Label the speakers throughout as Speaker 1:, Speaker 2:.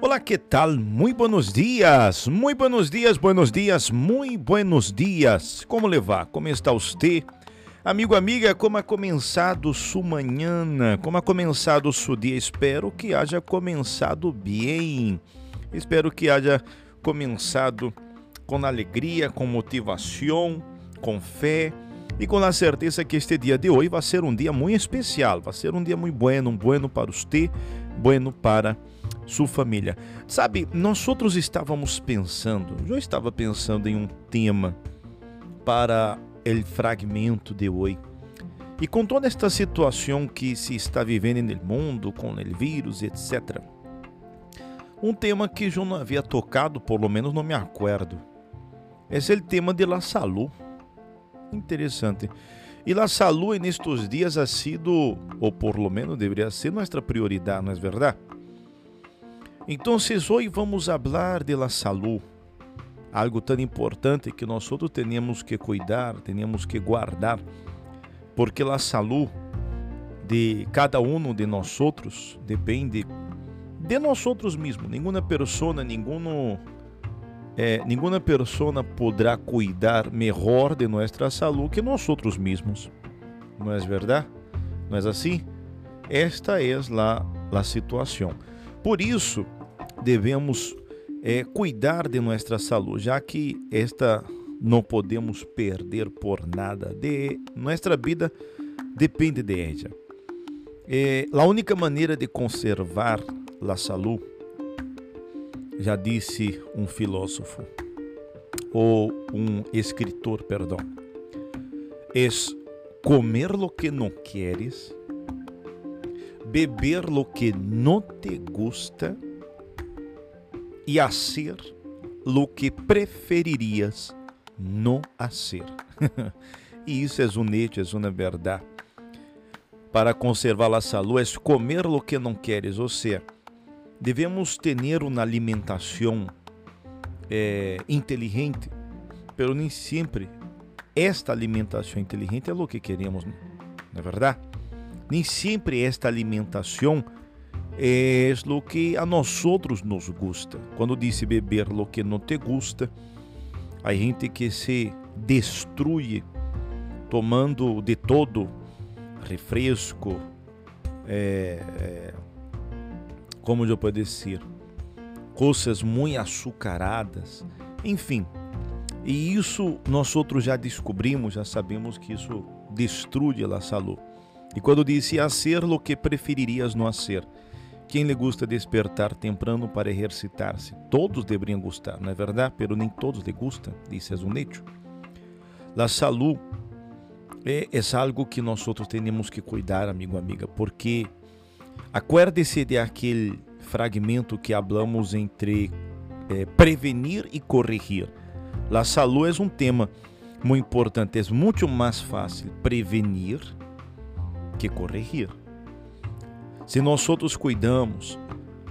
Speaker 1: Olá, que tal? Muito buenos dias, muito buenos dias, buenos dias, muito buenos dias. Como levar? Como está você? Amigo, amiga, como ha começado sua manhã? Como ha começado seu dia? Espero que haja começado bem. Espero que haja começado com alegria, com motivação, com fé e com a certeza que este dia de hoje vai ser um dia muito especial, vai ser um dia muito bueno, um bueno para você, bueno para sua família. Sabe, nós outros estávamos pensando, eu estava pensando em um tema para o fragmento de hoje. E com toda esta situação que se está vivendo no mundo, com o vírus, etc. Um tema que eu não havia tocado, por lo menos não me acordo. É o tema de la salud. Interessante. E la salud en estos dias ha sido, ou por lo menos deveria ser, nossa prioridade, não é verdade? Então, hoje vamos falar de la salud, algo tão importante que nós outros temos que cuidar, temos que guardar, porque a saúde de cada um de nós outros depende de nós outros mesmos. Nenhuma pessoa, nenhum é, nenhuma pessoa poderá cuidar melhor de nossa saúde que nós outros mesmos. Não é verdade? Não é assim? Esta é a, a situação. Por isso, devemos é, cuidar de nossa saúde, já que esta não podemos perder por nada. De nossa vida depende de. É, a única maneira de conservar a saúde, já disse um filósofo ou um escritor, perdão, é comer lo que não queres, beber lo que não te gusta e hacer lo que preferirias no hacer. e isso é um é uma verdade. Para conservar a saúde, é comer lo que não queres, ou seja, devemos ter uma alimentação é, inteligente, pero nem sempre esta alimentação inteligente é o que queremos, não é verdade? Nem sempre esta alimentação é lo que a nós outros nos gusta. Quando disse beber lo que não te gusta, a gente que se destrui tomando de todo refresco, é, é, como eu posso dizer, coisas muito açucaradas, enfim. E isso nós outros já descobrimos, já sabemos que isso destrui a saúde. E quando disse a ser lo que preferirias não ser, quem lhe gusta despertar temprano para exercitar-se? Todos deveriam gostar, não é verdade? Pero nem todos lhe gustam, disse hecho. La salud é, é algo que nós outros temos que cuidar, amigo, amiga, porque acuerde-se de aquele fragmento que hablamos entre é, prevenir e corrigir. La salud é um tema muito importante, é muito mais fácil prevenir que corrigir. Se nós outros cuidamos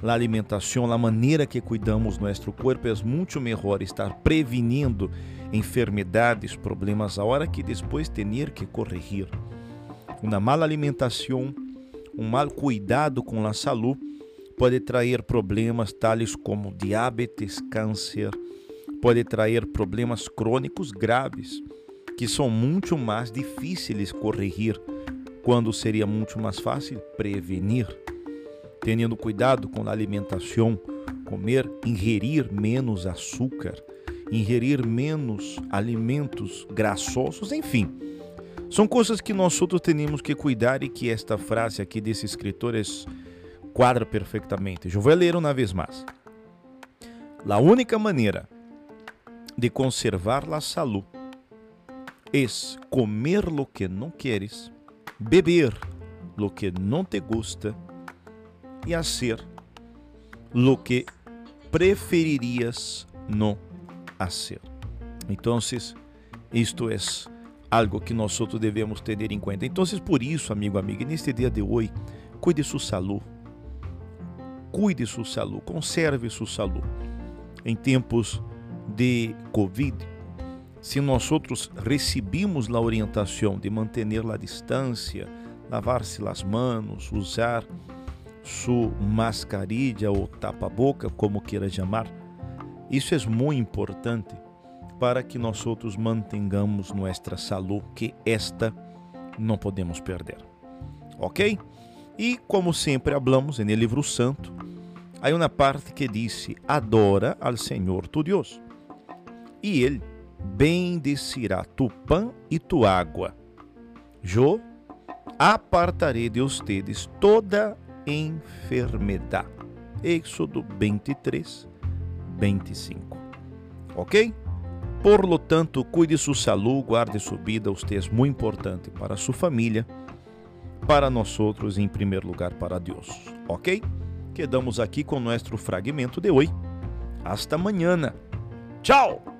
Speaker 1: da alimentação, a maneira que cuidamos nosso corpo é muito melhor estar prevenindo enfermidades, problemas, a hora que depois ter que corrigir. Uma mala alimentação, um mal cuidado com a saúde pode trazer problemas tais como diabetes, câncer, pode trazer problemas crônicos graves, que são muito mais difíceis corrigir quando seria muito mais fácil prevenir, tendo cuidado com a alimentação, comer, ingerir menos açúcar, ingerir menos alimentos graçosos, enfim. São coisas que nós outros temos que cuidar e que esta frase aqui desse escritor quadra perfeitamente. Eu vou ler uma vez mais. A única maneira de conservar a saúde é comer lo que não queres beber lo que não te gusta e hacer lo que preferirias no hacer. Então, isto é algo que nós outros devemos ter em conta. Então, por isso, amigo, amiga, neste dia de hoje, cuide sua saúde. Cuide sua saúde, conserve sua saúde. Em tempos de Covid, se nós outros recebemos a orientação de manter a distância, lavar-se as mãos, usar sua mascarilla ou tapa-boca, como queira chamar. Isso é muito importante para que nós outros mantengamos nossa saúde, que esta não podemos perder. Ok? E como sempre hablamos no livro santo, há uma parte que diz: Adora al Senhor tu Deus, e Ele bendecirá tu pão e tu água. Eu apartarei de ustedes toda enfermidade. Êxodo 23, 25. Ok? Por lo tanto, cuide sua saúde, guarde sua vida, usted é muito importante para sua família, para nós outros em primeiro lugar para Deus. Ok? Quedamos aqui com nosso fragmento de hoje. Hasta amanhã. Tchau!